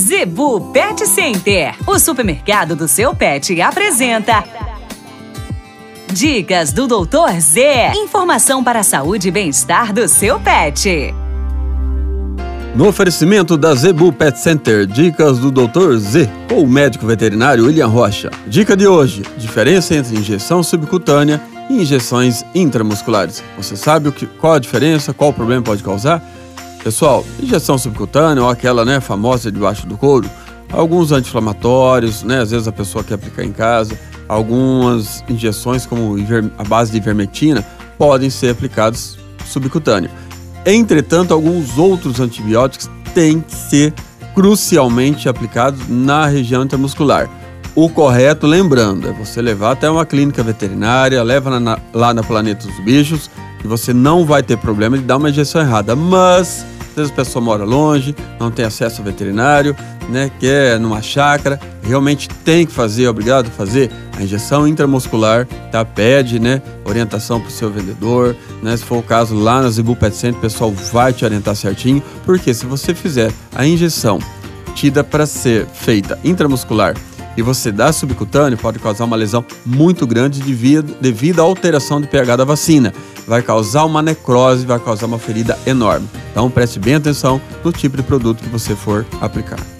Zebu Pet Center, o supermercado do seu pet, apresenta. Dicas do Doutor Z. Informação para a saúde e bem-estar do seu pet. No oferecimento da Zebu Pet Center, dicas do Dr. Z, ou médico veterinário William Rocha. Dica de hoje: diferença entre injeção subcutânea e injeções intramusculares. Você sabe o que, qual a diferença, qual o problema pode causar? Pessoal, injeção subcutânea ou aquela né, famosa debaixo do couro, alguns anti-inflamatórios, né, às vezes a pessoa quer aplicar em casa, algumas injeções como a base de ivermectina podem ser aplicadas subcutâneo. Entretanto, alguns outros antibióticos têm que ser crucialmente aplicados na região intramuscular. O correto, lembrando, é você levar até uma clínica veterinária, leva na, lá na Planeta dos Bichos, que você não vai ter problema de dar uma injeção errada. Mas às vezes a pessoa mora longe, não tem acesso ao veterinário, né, quer numa chácara, realmente tem que fazer, obrigado a fazer a injeção intramuscular, tá? Pede, né, orientação para o seu vendedor, né, se for o caso lá na Zibu Pet Center, o pessoal vai te orientar certinho, porque se você fizer a injeção tida para ser feita intramuscular e você dá subcutâneo, pode causar uma lesão muito grande devido, devido à alteração de pH da vacina. Vai causar uma necrose, vai causar uma ferida enorme. Então preste bem atenção no tipo de produto que você for aplicar.